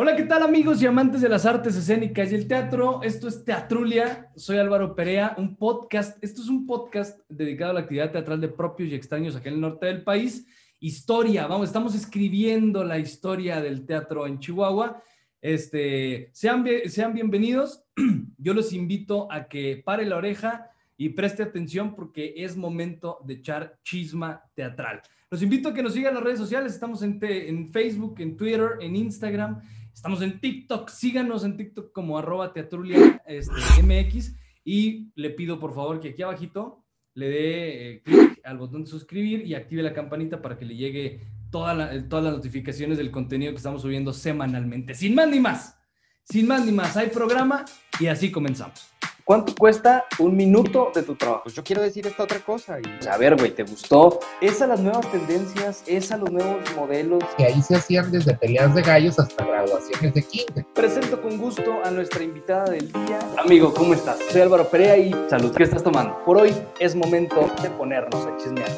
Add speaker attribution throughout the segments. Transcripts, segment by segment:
Speaker 1: Hola, ¿qué tal amigos y amantes de las artes escénicas y el teatro? Esto es Teatrulia, soy Álvaro Perea, un podcast, esto es un podcast dedicado a la actividad teatral de propios y extraños aquí en el norte del país. Historia, vamos, estamos escribiendo la historia del teatro en Chihuahua. Este, sean, sean bienvenidos, yo los invito a que pare la oreja y preste atención porque es momento de echar chisma teatral. Los invito a que nos sigan las redes sociales, estamos en, en Facebook, en Twitter, en Instagram Estamos en TikTok, síganos en TikTok como arroba teatrulia este, MX y le pido por favor que aquí abajito le dé eh, clic al botón de suscribir y active la campanita para que le llegue todas las notificaciones del contenido que estamos subiendo semanalmente. Sin más ni más, sin más ni más, hay programa y así comenzamos.
Speaker 2: ¿Cuánto cuesta un minuto de tu trabajo?
Speaker 3: Pues yo quiero decir esta otra cosa.
Speaker 2: Y... A ver, güey, ¿te gustó? Es a las nuevas tendencias, es a los nuevos modelos.
Speaker 3: Que ahí se hacían desde peleas de gallos hasta graduaciones de kinder.
Speaker 2: Presento con gusto a nuestra invitada del día. Amigo, ¿cómo estás? Soy Álvaro Perea y salud. ¿Qué estás tomando? Por hoy es momento de ponernos a chismear.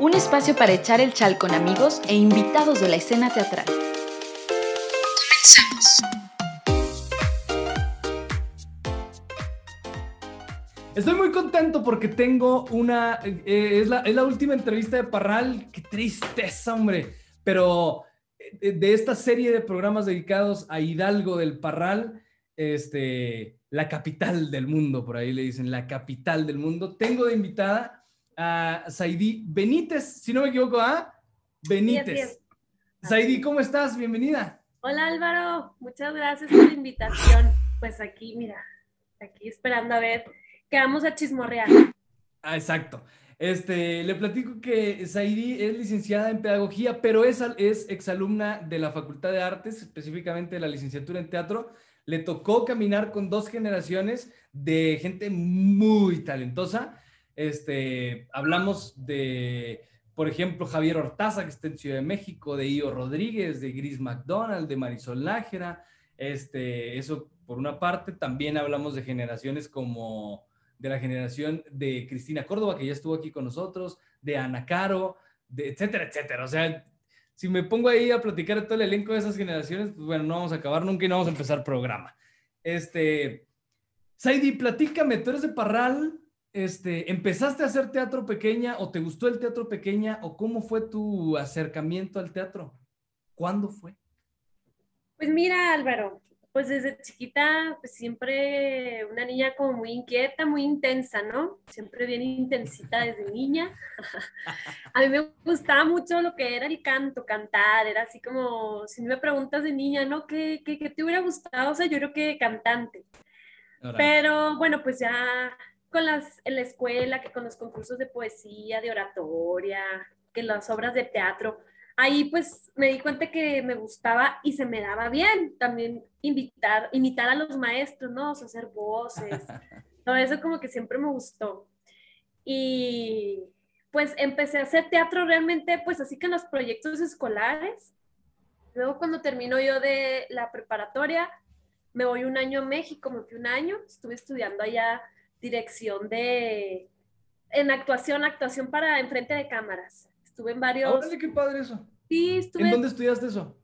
Speaker 4: Un espacio para echar el chal con amigos e invitados de la escena teatral.
Speaker 1: Estoy muy contento porque tengo una. Eh, es, la, última entrevista de Parral. Qué tristeza, hombre. Pero eh, de, esta serie de programas dedicados a Hidalgo del Parral, este, la capital del mundo, por ahí le dicen, la capital del mundo. Tengo de invitada a Saidi Benítez, si no me equivoco, ¿ah? Benítez. Saidi, ¿cómo estás? Bienvenida.
Speaker 5: Hola Álvaro, muchas gracias por la invitación. Pues aquí, mira, aquí esperando a ver que vamos a chismorrear.
Speaker 1: Ah, exacto. Este, le platico que Saidi es licenciada en pedagogía, pero es, es exalumna de la Facultad de Artes, específicamente de la licenciatura en teatro. Le tocó caminar con dos generaciones de gente muy talentosa. Este, hablamos de, por ejemplo, Javier Hortaza, que está en Ciudad de México, de Io Rodríguez, de Gris McDonald, de Marisol Nájera. Este, eso por una parte. También hablamos de generaciones como de la generación de Cristina Córdoba, que ya estuvo aquí con nosotros, de Ana Caro, de etcétera, etcétera. O sea, si me pongo ahí a platicar todo el elenco de esas generaciones, pues bueno, no vamos a acabar nunca y no vamos a empezar programa. Este, Saidi, platícame, tú eres de Parral, este, ¿empezaste a hacer teatro pequeña o te gustó el teatro pequeña o cómo fue tu acercamiento al teatro? ¿Cuándo fue?
Speaker 5: Pues mira, Álvaro, pues desde chiquita, pues siempre una niña como muy inquieta, muy intensa, ¿no? Siempre bien intensita desde niña. A mí me gustaba mucho lo que era el canto, cantar, era así como, si me preguntas de niña, ¿no? ¿Qué, qué, qué te hubiera gustado? O sea, yo creo que cantante. Pero bueno, pues ya con las, en la escuela, que con los concursos de poesía, de oratoria, que las obras de teatro, ahí pues me di cuenta que me gustaba y se me daba bien también invitar, imitar a los maestros, ¿no? O sea, hacer voces, todo eso como que siempre me gustó. Y pues empecé a hacer teatro realmente, pues así que en los proyectos escolares. Luego cuando termino yo de la preparatoria, me voy un año a México, me fui un año, estuve estudiando allá dirección de, en actuación, actuación para enfrente de cámaras. Estuve en varios...
Speaker 1: ¡Órale, qué padre eso!
Speaker 5: Sí, estuve...
Speaker 1: ¿En dónde estudiaste eso?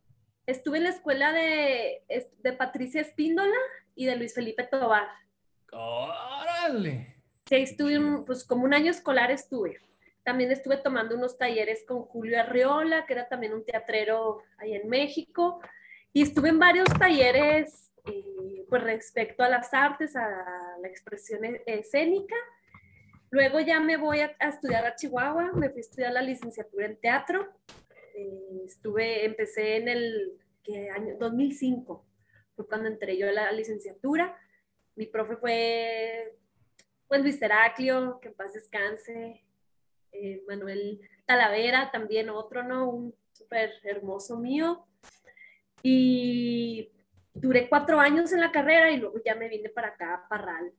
Speaker 5: Estuve en la escuela de, de Patricia Espíndola y de Luis Felipe Tobar.
Speaker 1: ¡Órale!
Speaker 5: Sí, estuve, pues como un año escolar estuve. También estuve tomando unos talleres con Julio Arriola, que era también un teatrero ahí en México. Y estuve en varios talleres, eh, pues respecto a las artes, a la expresión e-, escénica Luego ya me voy a, estudiar a Chihuahua, me fui a estudiar la licenciatura en teatro. Eh, estuve, empecé en el año 2005, fue cuando entré yo a la licenciatura. Mi profe fue pues Luis Heraclio, que en paz descanse, eh, Manuel Talavera, también otro, ¿no? Un súper hermoso mío. Y duré cuatro años en la carrera y luego ya me vine para acá, a Parral.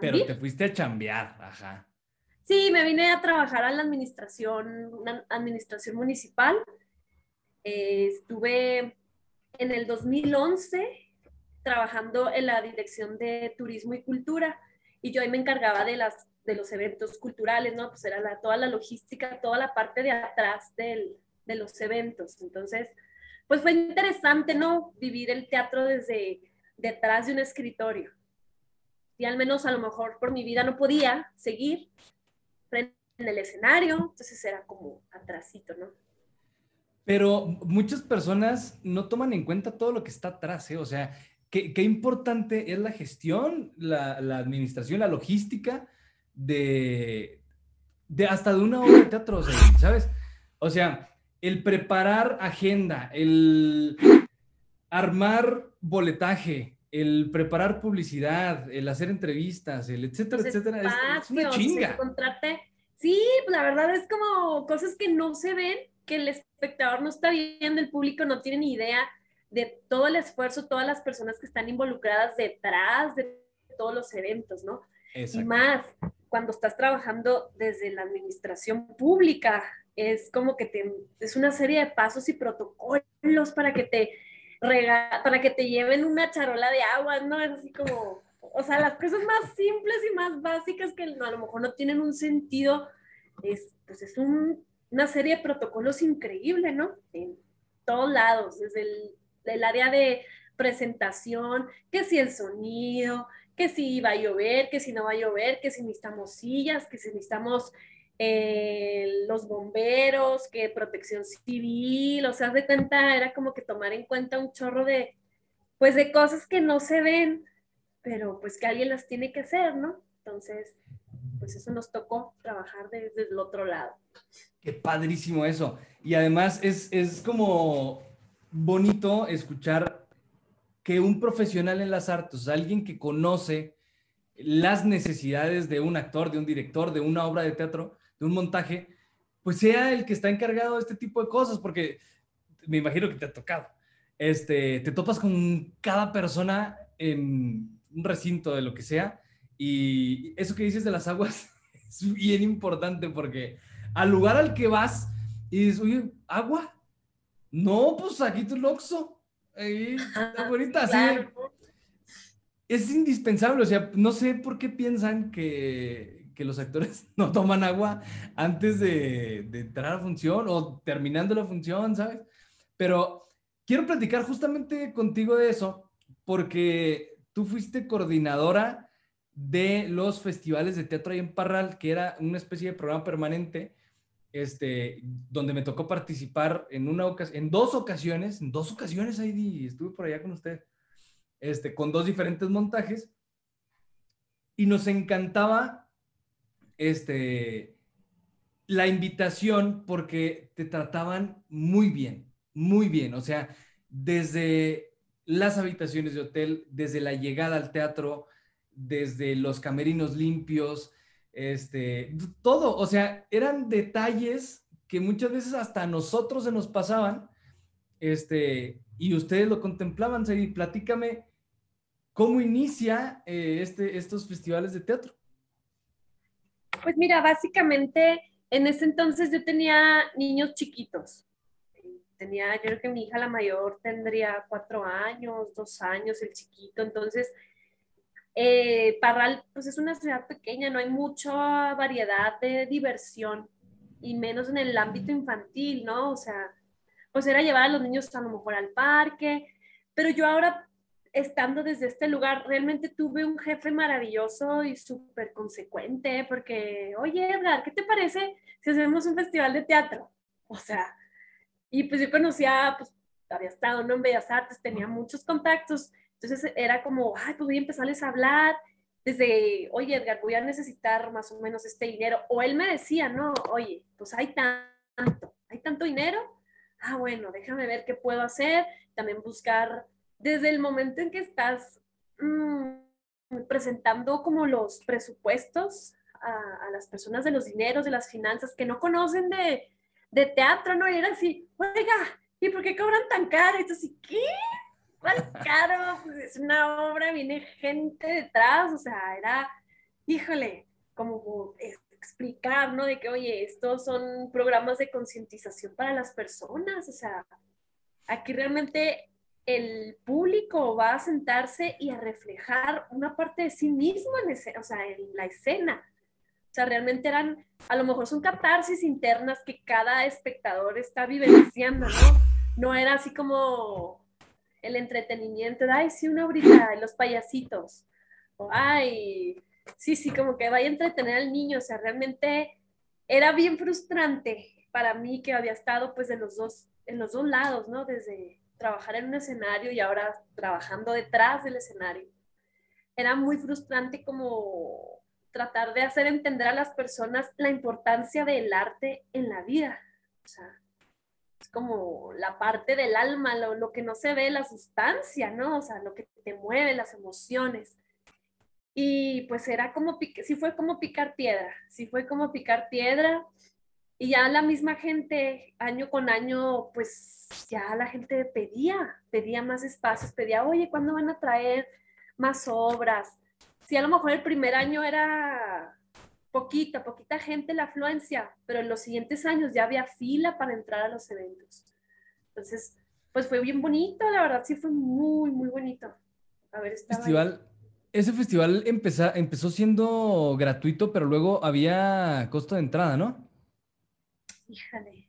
Speaker 1: Pero te fuiste a chambear, ajá.
Speaker 5: Sí, me vine a trabajar a la administración, una administración municipal. Eh, estuve en el 2011 trabajando en la dirección de turismo y cultura y yo ahí me encargaba de las de los eventos culturales, ¿no? Pues era la, toda la logística, toda la parte de atrás del, de los eventos. Entonces, pues fue interesante, ¿no? Vivir el teatro desde detrás de un escritorio. Y al menos a lo mejor por mi vida no podía seguir en el escenario, entonces era como atrásito, ¿no?
Speaker 1: Pero muchas personas no toman en cuenta todo lo que está atrás, ¿eh? O sea, qué, qué importante es la gestión, la, la, administración, la logística de, de hasta de una obra de teatro, ¿sabes? O sea, el preparar agenda, el armar boletaje, el preparar publicidad, el hacer entrevistas, el etcétera, etcétera, es, una chinga.
Speaker 5: Sí, pues la verdad es como cosas que no se ven, que el espectador no está viendo, el público no tiene ni idea de todo el esfuerzo, todas las personas que están involucradas detrás de todos los eventos, ¿no? Y más cuando estás trabajando desde la administración pública, es como que te, es una serie de pasos y protocolos para que te rega, para que te lleven una charola de agua, ¿no? Es así como, o sea, las cosas más simples y más básicas que a lo mejor no tienen un sentido, es, pues es un, una serie de protocolos increíble, ¿no? En todos lados, desde el, el área de presentación, que si el sonido, que si va a llover, que si no va a llover, que si necesitamos sillas, que si necesitamos eh, los bomberos, que protección civil, o sea, de cuenta, era como que tomar en cuenta un chorro de, pues de cosas que no se ven, pero pues que alguien las tiene que hacer, ¿no? Entonces, pues eso nos tocó trabajar desde el otro lado.
Speaker 1: Qué padrísimo eso. Y además es, es como bonito escuchar que un profesional en las artes, alguien que conoce las necesidades de un actor, de un director, de una obra de teatro, de un montaje, pues sea el que está encargado de este tipo de cosas, porque me imagino que te ha tocado. Este, te topas con cada persona en un recinto de lo que sea, y eso que dices de las aguas es bien importante porque al lugar al que vas y dices, oye, ¿agua? No, pues aquí tu loxo. Ahí, está bonita, así. Es indispensable, o sea, no sé por qué piensan que, que los actores no toman agua antes de, entrar a función o terminando la función, ¿sabes? Pero quiero platicar justamente contigo de eso, porque tú fuiste coordinadora de los festivales de teatro ahí en Parral, que era una especie de programa permanente, este, donde me tocó participar en, una en dos ocasiones, en dos ocasiones ahí estuve por allá con usted, este, con dos diferentes montajes, y nos encantaba este, la invitación porque te trataban muy bien, muy bien. O sea, desde las habitaciones de hotel, desde la llegada al teatro, desde los camerinos limpios, este, todo. O sea, eran detalles que muchas veces hasta a nosotros se nos pasaban, este, y ustedes lo contemplaban. Y platícame cómo inicia eh, este, estos festivales de teatro.
Speaker 5: Pues mira, básicamente en ese entonces yo tenía niños chiquitos. Tenía, yo creo que mi hija la mayor tendría cuatro años, dos años, el chiquito. Entonces, eh, Parral, pues es una ciudad pequeña, no hay mucha variedad de diversión y menos en el ámbito infantil, ¿no? O sea, pues era llevar a los niños a lo mejor al parque, pero yo ahora estando desde este lugar, realmente tuve un jefe maravilloso y súper consecuente, porque, oye, Edgar, ¿qué te parece si hacemos un festival de teatro? O sea, y pues yo conocía, pues había estado ¿no? en Bellas Artes, tenía muchos contactos, entonces era como, ay, pues voy a empezarles a hablar desde, oye, Edgar, voy a necesitar más o menos este dinero, o él me decía, no, oye, pues hay tanto, hay tanto dinero, ah, bueno, déjame ver qué puedo hacer, también buscar desde el momento en que estás mm, presentando como los presupuestos a, las personas de los dineros, de las finanzas, que no conocen de, de teatro, ¿no? Y era así, oiga, ¿y por qué cobran tan caro? Y tú así, ¿qué? ¿Cuál caro? Pues es una obra, viene gente detrás, o sea, era, híjole, como explicar, ¿no? De que, oye, estos son programas de concientización para las personas, o sea, aquí realmente el público va a sentarse y a reflejar una parte de sí mismo en, ese, o sea, en la escena. O sea, realmente eran, a lo mejor son catarsis internas que cada espectador está vivenciando, ¿no? No era así como el entretenimiento, de, ay, sí, una horita, los payasitos, o ay, sí, sí, como que vaya a entretener al niño, o sea, realmente era bien frustrante para mí que había estado pues en los dos, en los dos lados, ¿no? Desde trabajar en un escenario y ahora trabajando detrás del escenario. Era muy frustrante como tratar de hacer entender a las personas la importancia del arte en la vida. O sea, es como la parte del alma, lo, lo que no se ve, la sustancia, ¿no? O sea, lo que te mueve, las emociones. Y pues era como, sí fue como picar piedra, sí fue como picar piedra. Y ya la misma gente, año con año, pues ya la gente pedía, pedía más espacios, pedía, oye, ¿cuándo van a traer más obras? Sí, a lo mejor el primer año era poquita, poquita gente la afluencia, pero en los siguientes años ya había fila para entrar a los eventos. Entonces, pues fue bien bonito, la verdad sí fue muy, muy bonito. A ver,
Speaker 1: Festival, ese festival empezó, empezó siendo gratuito, pero luego había costo de entrada, ¿no?
Speaker 5: Híjale,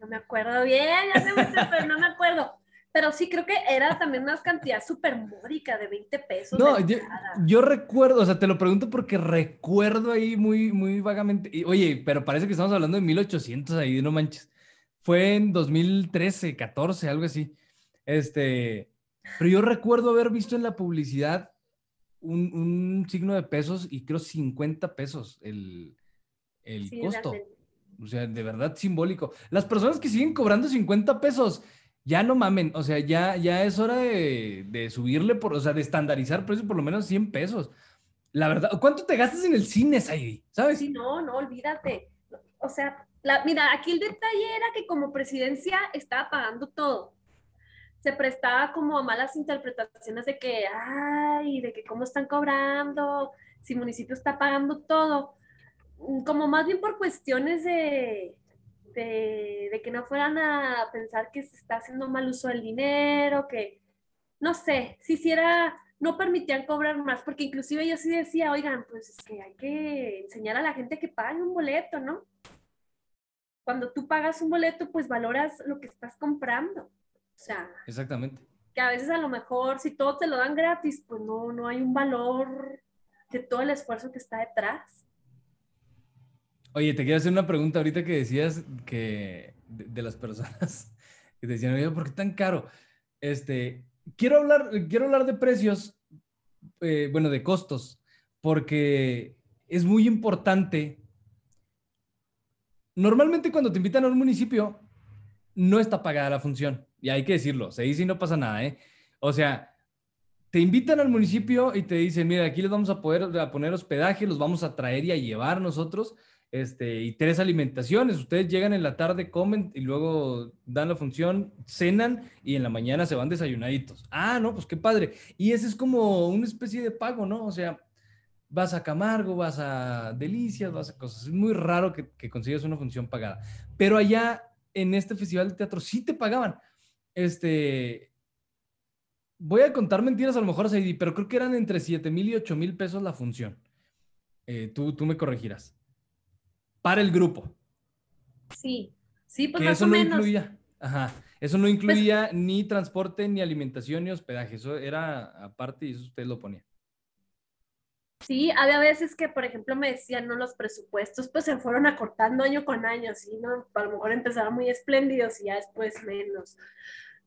Speaker 5: no me acuerdo bien, ya sé mucho, pero no me acuerdo. Pero sí creo que era también una cantidad súper módica de 20 pesos.
Speaker 1: No, yo, yo, recuerdo, o sea, te lo pregunto porque recuerdo ahí muy, muy vagamente. Y, oye, pero parece que estamos hablando de 1800 ahí, no manches. Fue en 2013, 14, algo así. Este, pero yo recuerdo haber visto en la publicidad un, signo de pesos y creo 50 pesos el, el costo. O sea, de verdad simbólico. Las personas que siguen cobrando 50 pesos, ya no mamen. O sea, ya, ya es hora de, subirle, por, o sea, de estandarizar precios por lo menos 100 pesos. La verdad, ¿cuánto te gastas en el cine, Saidi? ¿Sabes?
Speaker 5: Sí, no, no, olvídate. O sea, la, mira, aquí el detalle era que como presidencia estaba pagando todo se prestaba como a malas interpretaciones de que, ay, de que cómo están cobrando, si municipio está pagando todo, como más bien por cuestiones de, de, que no fueran a pensar que se está haciendo mal uso del dinero, que, no sé, si hiciera, no permitían cobrar más, porque inclusive yo sí decía, oigan, pues es que hay que enseñar a la gente que pague un boleto, ¿no? Cuando tú pagas un boleto, pues valoras lo que estás comprando. O sea,
Speaker 1: exactamente.
Speaker 5: Que a veces a lo mejor si todo te lo dan gratis, pues no, no hay un valor de todo el esfuerzo que está detrás.
Speaker 1: Oye, te quiero hacer una pregunta ahorita que decías que de, las personas que decían, oye, ¿por qué tan caro? Este, quiero hablar, quiero hablar de precios, eh, bueno, de costos, porque es muy importante. Normalmente cuando te invitan a un municipio, no está pagada la función. Y hay que decirlo, se dice y no pasa nada, ¿eh? O sea, te invitan al municipio y te dicen, mira, aquí les vamos a poder a poner hospedaje, los vamos a traer y a llevar nosotros, este, y tres alimentaciones. Ustedes llegan en la tarde, comen y luego dan la función, cenan y en la mañana se van desayunaditos. Ah, no, pues qué padre. Y ese es como una especie de pago, ¿no? O sea, vas a Camargo, vas a Delicias, vas a cosas. Es muy raro que, que consigas una función pagada. Pero allá en este festival de teatro sí te pagaban este, voy a contar mentiras a lo mejor, Saidi, pero creo que eran entre 7 mil y 8 mil pesos la función. Eh, tú, tú me corregirás. Para el grupo.
Speaker 5: Sí, sí, pues
Speaker 1: que eso no incluía, ajá, eso no incluía ni transporte, ni alimentación, ni hospedaje. Eso era aparte y eso usted lo ponía.
Speaker 5: Sí, había veces que, por ejemplo, me decían, no, los presupuestos pues se fueron acortando año con año, ¿sí? ¿no? A lo mejor empezaban muy espléndidos y ya después menos.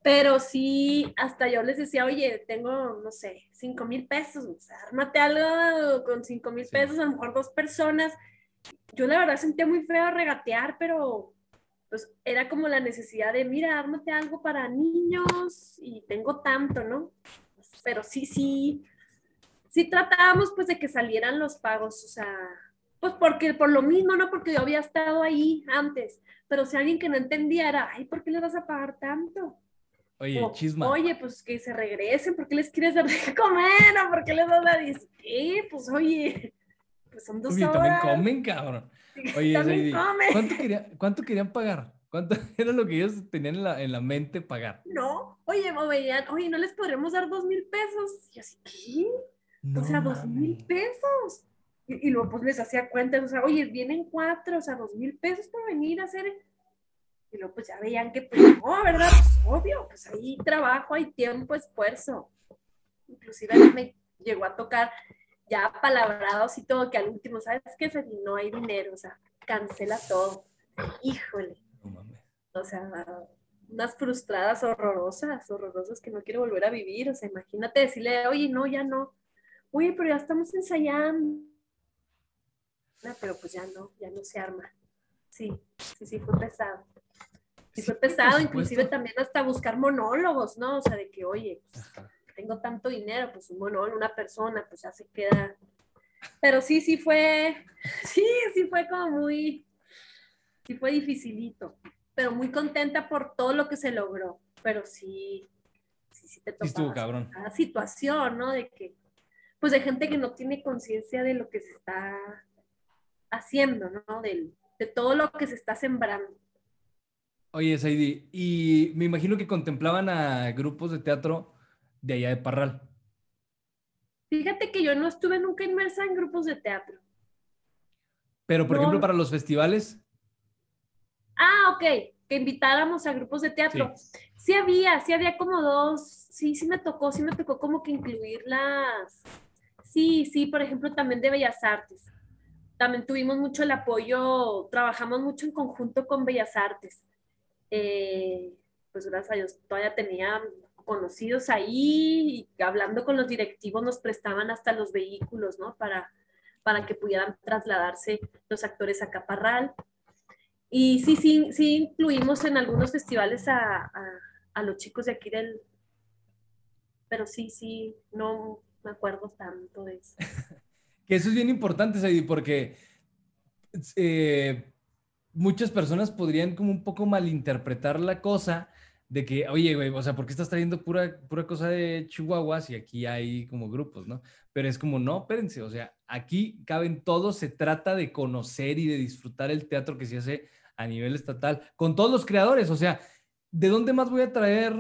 Speaker 5: Pero sí, hasta yo les decía, oye, tengo, no sé, cinco mil pesos, o sea, ármate algo con cinco mil pesos, a lo mejor dos personas. Yo la verdad sentía muy feo regatear, pero pues era como la necesidad de, mira, ármate algo para niños y tengo tanto, ¿no? Pero sí, sí, sí tratábamos pues de que salieran los pagos, o sea, pues porque por lo mismo, no porque yo había estado ahí antes, pero si alguien que no entendía era, ay, ¿por qué les vas a pagar tanto?
Speaker 1: Oye, chisma.
Speaker 5: Oye, pues que se regresen, ¿por qué les quieres dar de comer? ¿O por qué les vas a decir? Pues oye, pues son dos oye,
Speaker 1: también comen, cabrón. Oye, también comen. ¿cuánto, ¿cuánto querían pagar? ¿Cuánto era lo que ellos tenían en la, en la mente pagar?
Speaker 5: No, oye, oye, ¿no les podríamos dar dos mil pesos? Y así, ¿qué? o sea, dos mil pesos. Y, y luego pues les hacía cuentas, o sea, oye, vienen cuatro, o sea, dos mil pesos por venir a hacer. Y luego pues ya veían que, pues no, ¿verdad? Pues obvio, pues ahí trabajo, hay tiempo, esfuerzo. Inclusive me llegó a tocar ya palabrados y todo, que al último, ¿sabes qué? Feli? No hay dinero, o sea, cancela todo. Híjole. O sea, unas frustradas horrorosas, horrorosas que no quiero volver a vivir. O sea, imagínate decirle, oye, no, ya no. Oye, pero ya estamos ensayando. No, pero pues ya no, ya no se arma. Sí, sí, sí, fue pesado. Sí, fue pesado, inclusive también hasta buscar monólogos, ¿no? O sea, de que, oye, pues. Tengo tanto dinero, pues un una persona, pues ya se queda. Pero sí, sí fue, sí, sí fue como muy, sí fue dificilito, pero muy contenta por todo lo que se logró. Pero sí, sí, sí te
Speaker 1: Sí
Speaker 5: tocaba cada situación, ¿no? De que, pues de gente que no tiene conciencia de lo que se está haciendo, ¿no? Del- de todo lo que se está sembrando.
Speaker 1: Oye, Saidi, y me imagino que contemplaban a grupos de teatro de allá de Parral.
Speaker 5: Fíjate que yo no estuve nunca inmersa en grupos de teatro.
Speaker 1: Pero, por
Speaker 5: No.
Speaker 1: ejemplo, para los festivales,
Speaker 5: Ah, ok, que invitáramos a grupos de teatro. Sí había, sí había como dos, sí, sí me tocó, sí me tocó como que incluirlas. Sí, sí, por ejemplo, también de Bellas Artes. También tuvimos mucho el apoyo, trabajamos mucho en conjunto con Bellas Artes. Eh, pues gracias a Dios todavía tenía conocidos ahí y hablando con los directivos nos prestaban hasta los vehículos, ¿no? Para, para que pudieran trasladarse los actores a Caparral. Y sí, sí, sí incluimos en algunos festivales a, a- a los chicos de aquí del... Pero sí, sí, no me acuerdo tanto de eso.
Speaker 1: que eso es bien importante, Saidi, porque eh, muchas personas podrían como un poco malinterpretar la cosa de que, oye, güey, o sea, ¿por qué estás trayendo pura, pura cosa de Chihuahua si aquí hay como grupos, ¿no? Pero es como, no, espérense, o sea, aquí caben todos, se trata de conocer y de disfrutar el teatro que se hace a nivel estatal, con todos los creadores, o sea, ¿de dónde más voy a traer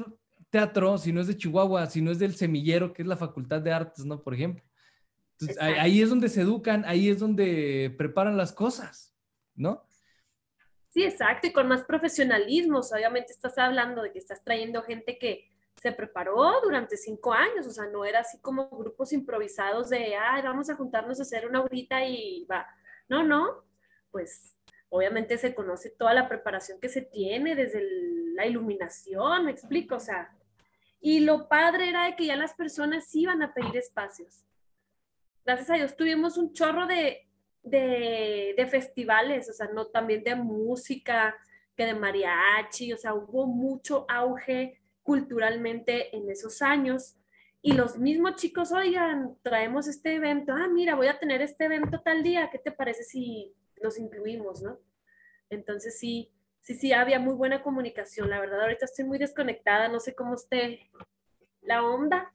Speaker 1: teatro si no es de Chihuahua, si no es del semillero, que es la Facultad de Artes, ¿no? Por ejemplo. Entonces, ahí,
Speaker 5: Exacto.
Speaker 1: ahí es donde se educan, ahí es donde preparan las cosas, ¿no?
Speaker 5: Sí, exacto, y con más profesionalismo. O obviamente estás hablando de que estás trayendo gente que se preparó durante cinco años, o sea, no era así como grupos improvisados de, ay, vamos a juntarnos a hacer una horita y va. No, no, pues obviamente se conoce toda la preparación que se tiene desde la iluminación, me explico, o sea, y lo padre era de que ya las personas iban a pedir espacios. Gracias a Dios tuvimos un chorro de, de, festivales, o sea, no también de música, que de mariachi, o sea, hubo mucho auge culturalmente en esos años. Y los mismos chicos, oigan, traemos este evento, ah, mira, voy a tener este evento tal día, ¿qué te parece si los incluimos, no? Entonces sí, sí, sí, había muy buena comunicación, la verdad, ahorita estoy muy desconectada, no sé cómo esté la onda,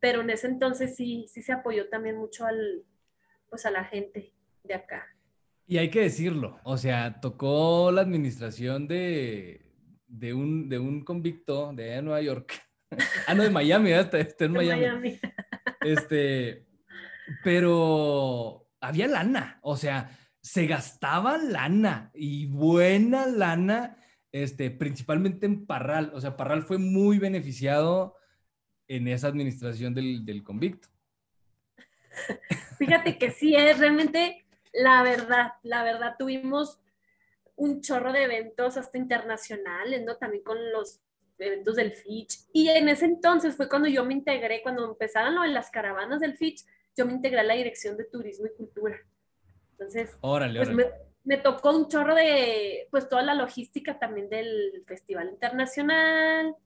Speaker 5: pero en ese entonces sí, sí se apoyó también mucho al, pues a la gente de acá.
Speaker 1: Y hay que decirlo, o sea, tocó la administración de, de, un, de un convicto de Nueva York. ah, no, de Miami, está, está en
Speaker 5: De
Speaker 1: Miami.
Speaker 5: Miami.
Speaker 1: Este, pero había lana, o sea, se gastaba lana y buena lana, este, principalmente en Parral. O sea, Parral fue muy beneficiado en esa administración del, del convicto.
Speaker 5: Fíjate que sí, es realmente la verdad, la verdad, tuvimos un chorro de eventos hasta internacionales, ¿no? También con los eventos del Fitch. Y en ese entonces fue cuando yo me integré, cuando empezaron lo de las caravanas del Fitch, yo me integré a la Dirección de Turismo y Cultura. Entonces,
Speaker 1: Órale,
Speaker 5: pues
Speaker 1: órale.
Speaker 5: me, me tocó un chorro de, pues toda la logística también del Festival Internacional.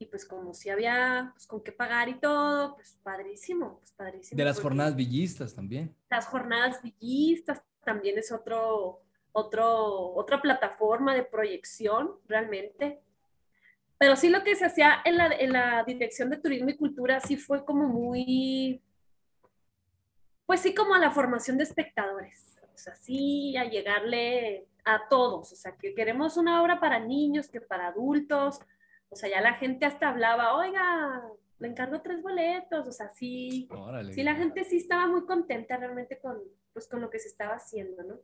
Speaker 5: Y pues como si había pues, con qué pagar y todo, pues padrísimo, pues padrísimo.
Speaker 1: De las jornadas villistas también.
Speaker 5: las jornadas villistas también es otro, otro, otra plataforma de proyección realmente. Pero sí lo que se hacía en la, en la Dirección de Turismo y Cultura sí fue como muy, pues sí como a la formación de espectadores. O sea, sí a llegarle a todos. O sea, que queremos una obra para niños, que para adultos. O sea, ya la gente hasta hablaba, oiga, le encargo tres boletos. O sea, sí,
Speaker 1: Órale.
Speaker 5: Sí, la gente sí estaba muy contenta realmente con, pues con lo que se estaba haciendo, ¿no?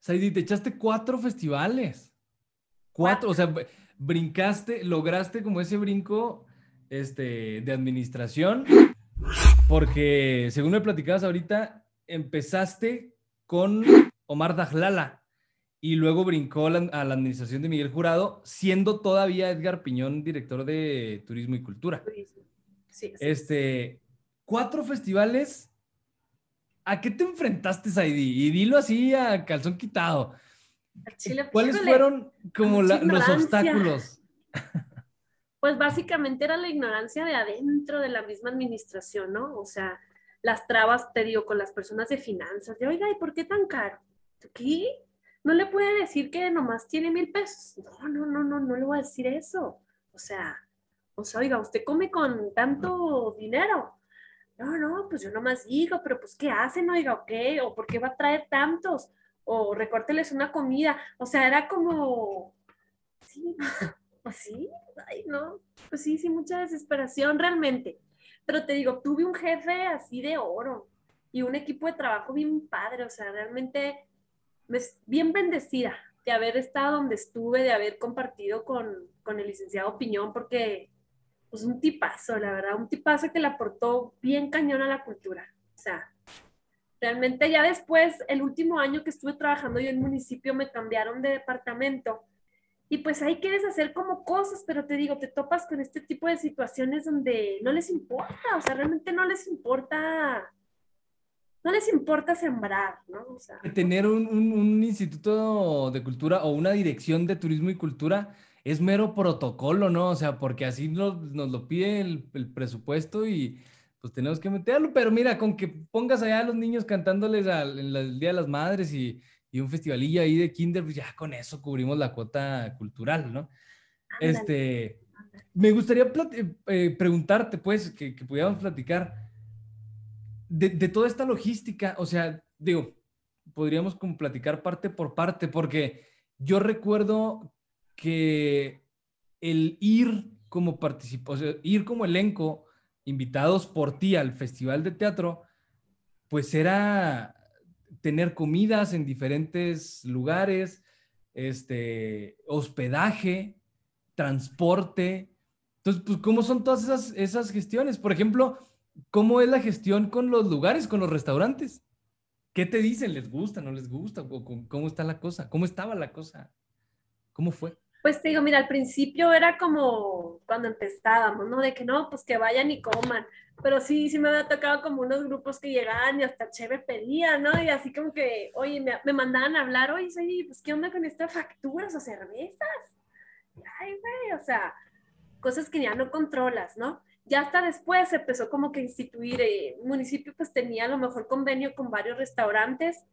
Speaker 1: Saidi, te echaste cuatro festivales. Cuatro, o sea, br- brincaste, lograste como ese brinco este, de administración, porque según me platicabas ahorita, empezaste con Omar Dajlala y luego brincó a la, a la administración de Miguel Jurado, siendo todavía Edgar Piñón director de Turismo y Cultura.
Speaker 5: Turismo. Sí.
Speaker 1: Este, cuatro festivales. ¿A qué te enfrentaste, Saidi? Y dilo así a calzón quitado.
Speaker 5: Chile,
Speaker 1: ¿Cuáles
Speaker 5: híjole,
Speaker 1: fueron como la- los obstáculos?
Speaker 5: Pues básicamente era la ignorancia de adentro de la misma administración, ¿no? O sea, las trabas, te digo, con las personas de finanzas, de, oiga, ¿y por qué tan caro? ¿Qué? No le puede decir que nomás tiene mil pesos. No, no, no, no, no le voy a decir eso. O sea, o sea, oiga, ¿usted come con tanto dinero? No, no, pues yo nomás digo, pero pues ¿qué hacen, oiga, o qué? ¿O por qué va a traer tantos? O recórteles una comida. O sea, era como, sí, pues ay, no, pues sí, sí, mucha desesperación realmente. Pero te digo, tuve un jefe así de oro y un equipo de trabajo bien padre, o sea, realmente me, bien bendecida de haber estado donde estuve, de haber compartido con, con el licenciado Piñón, porque pues un tipazo, la verdad, un tipazo que le aportó bien cañón a la cultura. O sea, realmente ya después, el último año que estuve trabajando yo en municipio, me cambiaron de departamento. Y pues ahí quieres hacer como cosas, pero te digo, te topas con este tipo de situaciones donde no les importa, o sea, realmente no les importa, no les importa sembrar, ¿no? O sea,
Speaker 1: Tener un, un- un instituto de cultura o una dirección de turismo y cultura es mero protocolo, ¿no? O sea, porque así nos, nos lo pide el, el presupuesto y pues tenemos que meterlo. Pero mira, con que pongas allá a los niños cantándoles al, en la- el Día de las Madres y, y un festivalillo ahí de kinder, pues ya con eso cubrimos la cuota cultural, ¿no?
Speaker 5: ándale.
Speaker 1: Este, me gustaría eh, preguntarte, pues, que, que pudiéramos platicar de, toda esta logística. O sea, digo, podríamos como platicar parte por parte, porque yo recuerdo que el ir como participo, o sea, ir como elenco, invitados por ti al Festival de Teatro, pues era tener comidas en diferentes lugares, este, hospedaje, transporte. Entonces, pues, ¿cómo son todas esas, esas gestiones? Por ejemplo, ¿cómo es la gestión con los lugares, con los restaurantes? ¿Qué te dicen? ¿Les gusta, no les gusta? ¿O cómo- ¿Cómo está la cosa? ¿Cómo estaba la cosa? ¿Cómo fue?
Speaker 5: Pues te digo, mira, al principio era como cuando empezábamos, ¿no? De que no, pues que vayan y coman. Pero sí, sí me había tocado como unos grupos que llegaban y hasta cheve pedían, ¿no? Y así como que, oye, me, me mandaban a hablar, oye, oye, pues ¿qué onda con estas facturas o cervezas? Ay, güey, o sea, cosas que ya no controlas, ¿no? Ya hasta después se empezó como que a instituir, eh, el municipio pues tenía a lo mejor convenio con varios restaurantes,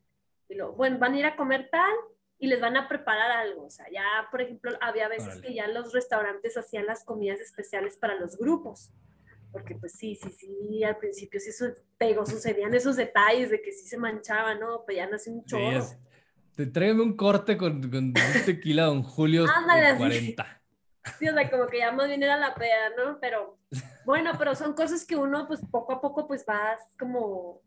Speaker 5: y lo, bueno, van a ir a comer tal, y les van a preparar algo. O sea, ya, por ejemplo, había veces que ya los restaurantes hacían las comidas especiales para los grupos. Porque pues sí, sí, sí, al principio sí su- digo, sucedían esos detalles de que sí se manchaba, ¿no? Pues ya no hace un chorro.
Speaker 1: te tráigame un corte con, con un tequila Don Julio
Speaker 5: Ándale, así.
Speaker 1: 40.
Speaker 5: Sí, o sea, como que ya más bien era la peda, ¿no? Pero bueno, pero son cosas que uno pues poco a poco pues vas como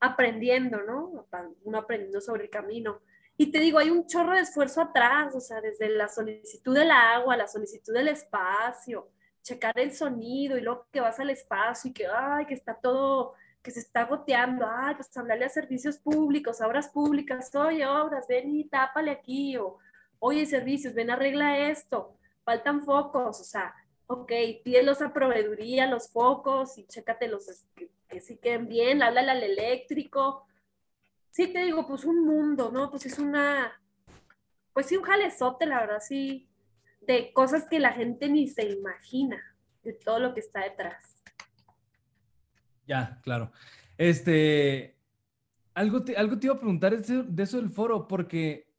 Speaker 5: aprendiendo, ¿no? Uno aprendiendo sobre el camino. Y te digo, hay un chorro de esfuerzo atrás, o sea, desde la solicitud del agua, la solicitud del espacio, checar el sonido y luego que vas al espacio y que, ay, que está todo, que se está goteando, ay, pues hablarle a servicios públicos, a obras públicas, oye, obras, ven y tápale aquí, o oye, servicios, ven, arregla esto, faltan focos, o sea, ok, pídelos a proveeduría, los focos y chécate los que, sí queden bien, háblale al eléctrico. Sí, te digo, pues un mundo, ¿no? Pues es una, pues sí, un jalezote, la verdad, sí, de cosas que la gente ni se imagina, de todo lo que está detrás.
Speaker 1: Ya, claro. Este, algo te, algo te iba a preguntar de eso del foro, porque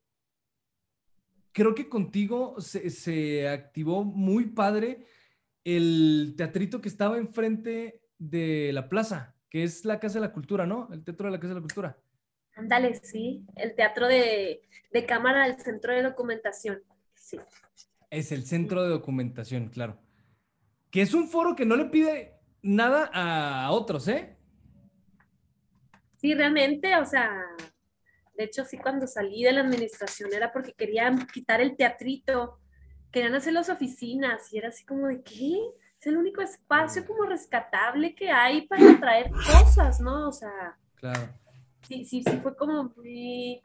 Speaker 1: creo que contigo se, se activó muy padre el teatrito que estaba enfrente de la plaza, que es la Casa de la Cultura, ¿no? El Teatro de la Casa de la Cultura.
Speaker 5: Ándale, sí, el teatro de, de cámara del centro de documentación. Sí.
Speaker 1: Es el Centro de Documentación, claro. Que es un foro que no le pide nada a otros, ¿eh?
Speaker 5: Sí, realmente, o sea, de hecho, sí, cuando salí de la administración era porque querían quitar el teatrito, querían hacer las oficinas y era así como de, ¿qué? Es el único espacio como rescatable que hay para traer cosas, ¿no? O sea,
Speaker 1: Claro.
Speaker 5: sí, sí, sí fue como muy,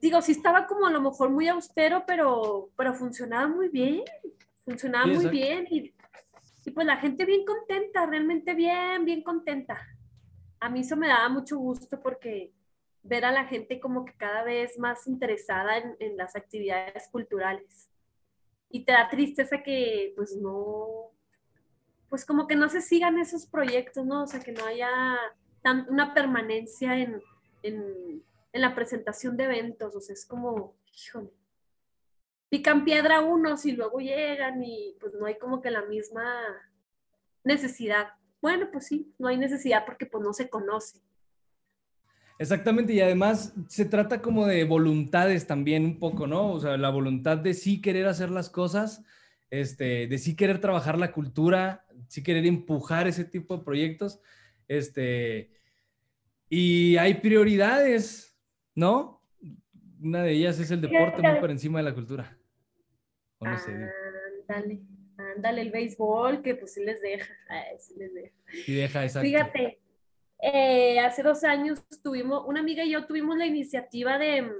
Speaker 5: digo, sí estaba como a lo mejor muy austero, pero, pero funcionaba muy bien, funcionaba
Speaker 1: Sí,
Speaker 5: muy bien y, y pues la gente bien contenta, realmente bien, bien contenta. A mí eso me daba mucho gusto porque ver a la gente como que cada vez más interesada en, en las actividades culturales. Y te da tristeza que pues no, pues como que no se sigan esos proyectos, ¿no? O sea, que no haya una permanencia en, en, en la presentación de eventos. O sea, es como, híjole, pican piedra unos y luego llegan y pues no hay como que la misma necesidad. Bueno, pues sí, no hay necesidad porque pues no se conoce.
Speaker 1: Exactamente, y además se trata como de voluntades también un poco, ¿no? O sea, la voluntad de sí querer hacer las cosas, este, de sí querer trabajar la cultura, sí querer empujar ese tipo de proyectos, este, y hay prioridades, ¿no? Una de ellas es el deporte muy por encima de la cultura. O no sé,
Speaker 5: Ándale, ándale, el béisbol, que pues sí les deja, ay, sí les deja.
Speaker 1: y deja exacto.
Speaker 5: Fíjate, eh, hace dos años tuvimos, una amiga y yo tuvimos la iniciativa de,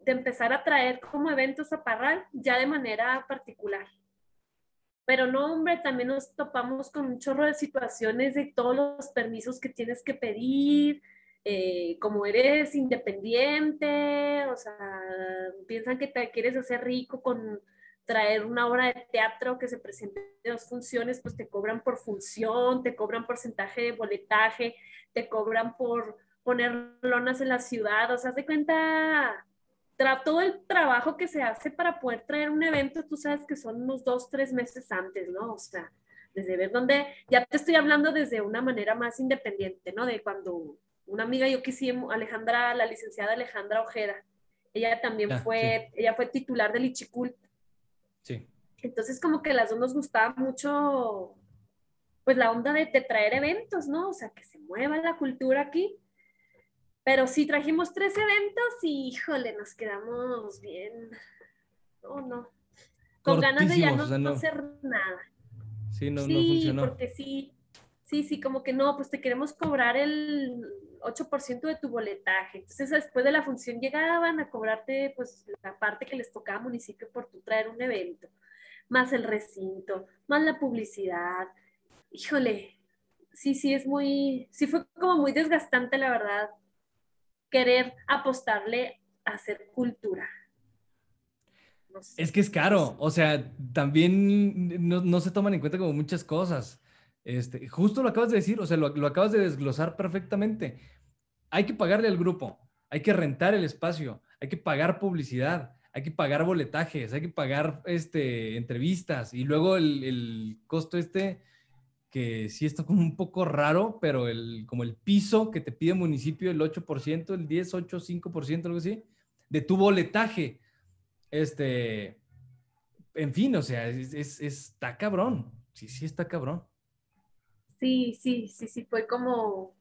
Speaker 5: de empezar a traer como eventos a Parral, ya de manera particular. Pero no, hombre, también nos topamos con un chorro de situaciones de todos los permisos que tienes que pedir, eh, como eres independiente, o sea, piensan que te quieres hacer rico con traer una obra de teatro que se presente en dos funciones, pues te cobran por función, te cobran porcentaje de boletaje, te cobran por poner lonas en la ciudad, o sea, haz de cuenta, todo el trabajo que se hace para poder traer un evento, tú sabes que son unos dos, tres meses antes, ¿no? O sea, desde ver dónde, ya te estoy hablando desde una manera más independiente, ¿no? De cuando una amiga yo quisimos, Alejandra, la licenciada Alejandra Ojeda, ella también
Speaker 1: Ya,
Speaker 5: fue, ella fue titular del Ichicult,
Speaker 1: Sí.
Speaker 5: entonces como que las dos nos gustaba mucho, pues la onda de, de traer eventos, ¿no? O sea, que se mueva la cultura aquí. Pero sí trajimos tres eventos y híjole, nos quedamos bien. No, no. Con ganas de ya no,
Speaker 1: Cortísimos, o sea, no.
Speaker 5: hacer nada.
Speaker 1: Sí, no, no
Speaker 5: sí,
Speaker 1: funcionó.
Speaker 5: porque sí, sí, sí, como que no, pues te queremos cobrar el 8% de tu boletaje. Entonces, después de la función llegaban a cobrarte, pues, la parte que les tocaba al municipio por tu traer un evento, más el recinto, más la publicidad. Híjole, sí, sí, es muy, sí fue como muy desgastante, la verdad, querer apostarle a hacer cultura.
Speaker 1: Es que es caro, o sea, también no, no se toman en cuenta como muchas cosas. Este, justo lo acabas de decir, o sea, lo, lo acabas de desglosar perfectamente. Hay que pagarle al grupo, hay que rentar el espacio, hay que pagar publicidad, hay que pagar boletajes, hay que pagar este, entrevistas y luego el, el costo este, que sí está como un poco raro, pero el, como el piso que te pide el municipio, el 8%, el 10, 8, 5%, algo así, de tu boletaje. Este, en fin, o sea, es, es- está cabrón. Sí, sí, está cabrón.
Speaker 5: Sí, sí, sí, sí, fue como,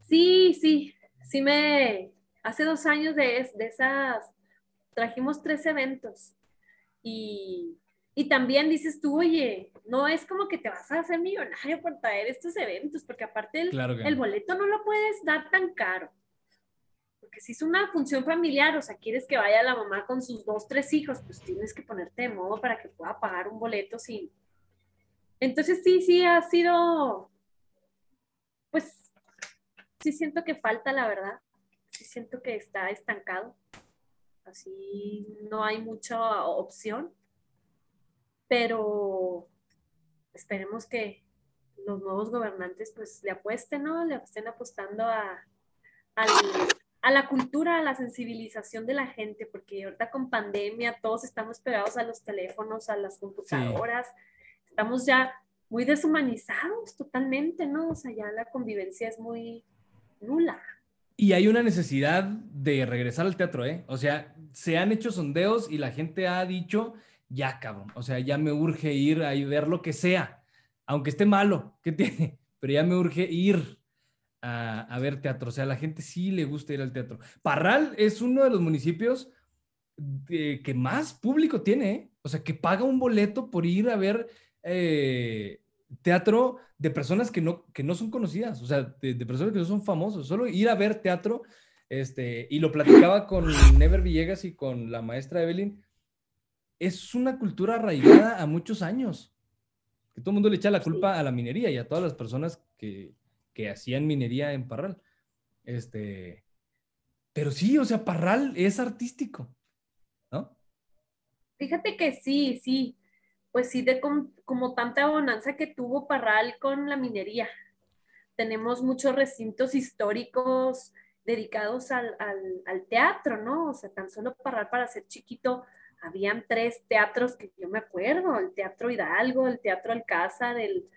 Speaker 5: sí, sí, sí me, hace dos años de, de esas, trajimos tres eventos y, y también dices tú, oye, no es como que te vas a hacer millonario por traer estos eventos, porque aparte el,
Speaker 1: Claro que
Speaker 5: el
Speaker 1: no.
Speaker 5: boleto no lo puedes dar tan caro. Porque si es una función familiar, o sea, quieres que vaya la mamá con sus dos, tres hijos, pues tienes que ponerte de modo para que pueda pagar un boleto sin, entonces sí, sí ha sido, pues sí siento que falta, la verdad. Sí siento que está estancado. Así no hay mucha opción. Pero esperemos que los nuevos gobernantes pues le apuesten, ¿no? Le estén apostando a, al- a la cultura, a la sensibilización de la gente, porque ahorita con pandemia todos estamos pegados a los teléfonos, a las computadoras estamos ya muy deshumanizados totalmente, ¿no? O sea, ya la convivencia es muy nula.
Speaker 1: Y hay una necesidad de regresar al teatro, ¿eh? O sea, se han hecho sondeos y la gente ha dicho, ya cabrón, o sea, ya me urge ir a ver lo que sea, aunque esté malo, ¿qué tiene? Pero ya me urge ir a, ver teatro. O sea, la gente sí le gusta ir al teatro. Parral es uno de los municipios de- que más público tiene, ¿eh? O sea, que paga un boleto por ir a ver eh, teatro de personas que no, que no son conocidas, o sea, de, de personas que no son famosos. Solo ir a ver teatro, este, y lo platicaba con Never Villegas y con la maestra Evelyn, es una cultura arraigada a muchos años. Que todo el mundo le echa la culpa a la minería y a todas las personas que, que hacían minería en Parral. Este, pero sí, o sea, Parral es artístico, ¿no?
Speaker 5: Fíjate que sí, sí, pues sí, de com- como tanta bonanza que tuvo Parral con la minería. Tenemos muchos recintos históricos dedicados al, al- al teatro, ¿no? O sea, tan solo Parral para ser chiquito, habían tres teatros que yo me acuerdo, el Teatro Hidalgo, el Teatro Alcázar, el,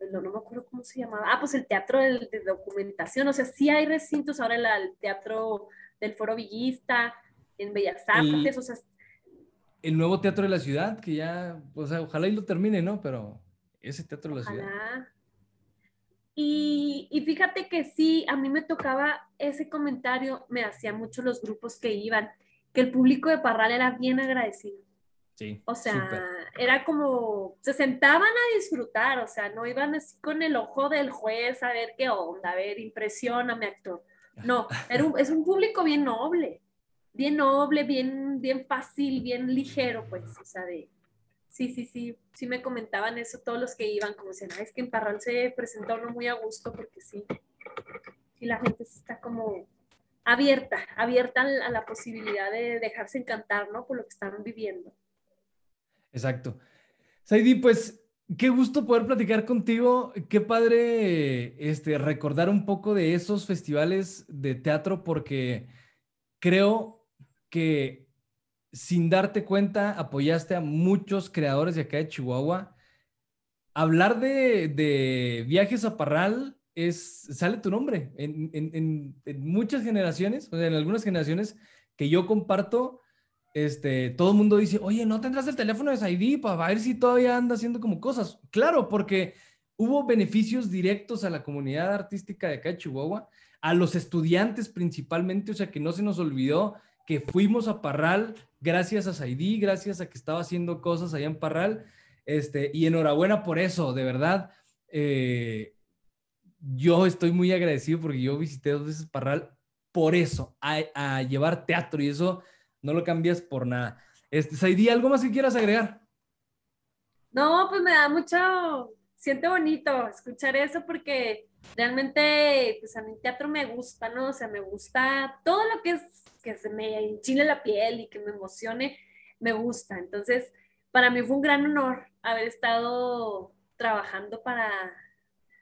Speaker 5: el- no me acuerdo cómo se llamaba, ah, pues el Teatro de, Documentación, o sea, sí hay recintos, ahora el, el Teatro del Foro Villista, en Bellas
Speaker 1: El-
Speaker 5: Artes, o sea,
Speaker 1: El nuevo teatro de la ciudad, que ya, o sea, ojalá y lo termine, ¿no? Pero ese teatro de la ciudad.
Speaker 5: Y fíjate que sí, a mí me tocaba ese comentario, me hacían mucho los grupos que iban, que el público de Parral era bien agradecido.
Speaker 1: Sí.
Speaker 5: O sea,
Speaker 1: súper.
Speaker 5: era como, se sentaban a disfrutar, o sea, no iban así con el ojo del juez a ver qué onda, a ver, impresióname, actor. No, era un- es un público bien noble, bien noble, bien, bien fácil, bien ligero, pues, o sea, de, sí, sí, sí, sí me comentaban eso todos los que iban, como decían, "Ah, es que en Parral se presenta uno muy a gusto, porque sí, sí, la gente está como abierta, abierta a la- posibilidad de dejarse encantar, ¿no? Por lo que están viviendo.
Speaker 1: Exacto. Saidi, pues qué gusto poder platicar contigo. Qué padre este, recordar un poco de esos festivales de teatro porque creo que sin darte cuenta apoyaste a muchos creadores de acá de Chihuahua. Hablar de viajes a Parral es, sale tu nombre en, muchas generaciones, o sea, en algunas generaciones que yo comparto, este, todo el mundo dice, oye, ¿no tendrás el teléfono de Saidi para ver si todavía anda haciendo como cosas? Claro, porque hubo beneficios directos a la comunidad artística de acá de Chihuahua, a los estudiantes principalmente, o sea, que no se nos olvidó que fuimos a Parral gracias a Saidi, gracias a que estaba haciendo cosas allá en Parral, este, y enhorabuena por eso, de verdad. eh, yo estoy muy agradecido porque yo visité dos veces Parral por eso, a, llevar teatro y eso no lo cambias por nada. Este, Saidi, ¿algo más que quieras agregar?
Speaker 5: No, pues me da mucho, siento bonito escuchar eso porque realmente, pues a mí teatro me gusta, ¿no? O sea, me gusta todo lo que es, que se me enchile la piel y que me emocione, me gusta. Entonces, para mí fue un gran honor haber estado trabajando para,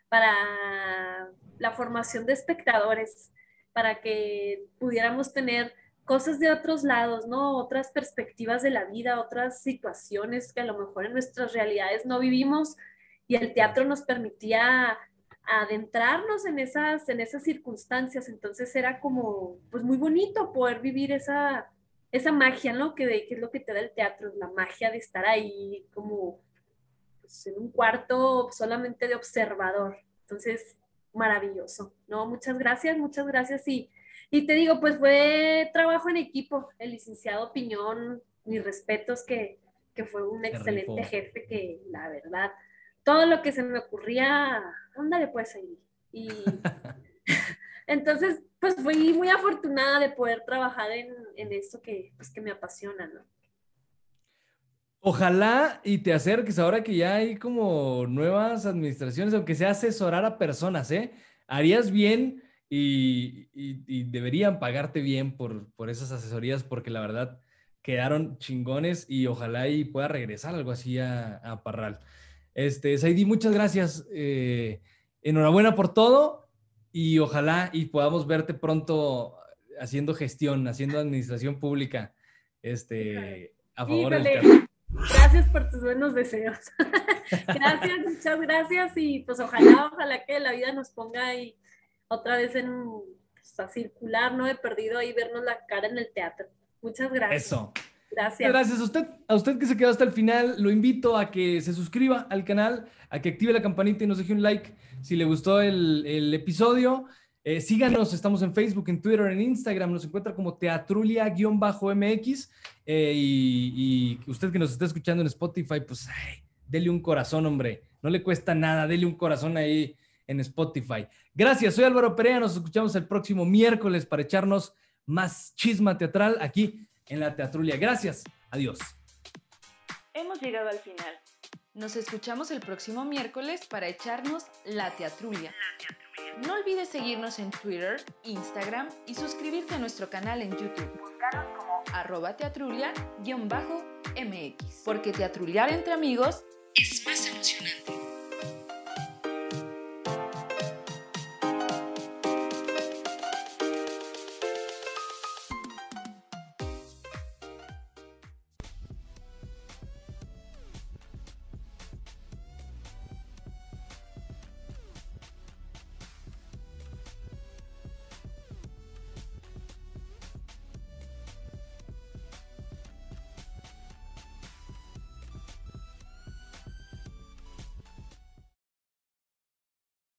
Speaker 5: para la formación de espectadores, para que pudiéramos tener cosas de otros lados, ¿no? Otras perspectivas de la vida, otras situaciones que a lo mejor en nuestras realidades no vivimos y el teatro nos permitía adentrarnos en esas, en esas circunstancias. Entonces era como, pues muy bonito poder vivir esa, esa magia, ¿no? Que, que es lo que te da el teatro, la magia de estar ahí como pues, en un cuarto solamente de observador. Entonces, maravilloso, ¿no? Muchas gracias, muchas gracias y y te digo, pues fue trabajo en equipo. El licenciado Piñón, mis respetos, que, que fue un excelente jefe, que la verdad, todo lo que se me ocurría, ándale pues ahí. Y entonces, pues fui muy afortunada de poder trabajar en, en esto que, pues, que me apasiona, ¿no?
Speaker 1: Ojalá y te acerques ahora que ya hay como nuevas administraciones, aunque sea asesorar a personas, ¿eh? Harías bien y, y- y deberían pagarte bien por, por esas asesorías porque la verdad quedaron chingones y ojalá y pueda regresar algo así a, a Parral. Este, Saidi, muchas gracias. eh, enhorabuena por todo y ojalá y podamos verte pronto haciendo gestión, haciendo administración pública, este, a favor del
Speaker 5: Híjole,
Speaker 1: teatro.
Speaker 5: Gracias por tus buenos deseos. gracias, muchas gracias y pues ojalá, ojalá que la vida nos ponga ahí otra vez en pues, a circular, ¿no? He perdido ahí vernos la cara en el teatro. Muchas gracias.
Speaker 1: Eso.
Speaker 5: Gracias.
Speaker 1: Gracias a usted, a usted que se quedó hasta el final. Lo invito a que se suscriba al canal, a que active la campanita y nos deje un like si le gustó el, el episodio. Eh, síganos, estamos en Facebook, en Twitter, en Instagram, nos encuentra como teatrulia-mx. Eh, y, y, usted que nos está escuchando en Spotify, pues ay, dele un corazón, hombre. No le cuesta nada, dele un corazón ahí en Spotify. Gracias, soy Álvaro Perea, nos escuchamos el próximo miércoles para echarnos más chisma teatral aquí en la Teatrulia. Gracias, adiós.
Speaker 4: Hemos llegado al final. Nos escuchamos el próximo miércoles para echarnos la teatrulia. No olvides seguirnos en Twitter, Instagram y suscribirte a nuestro canal en YouTube. Búscanos como arroba teatrulia-mx. Porque teatruliar entre amigos es más emocionante.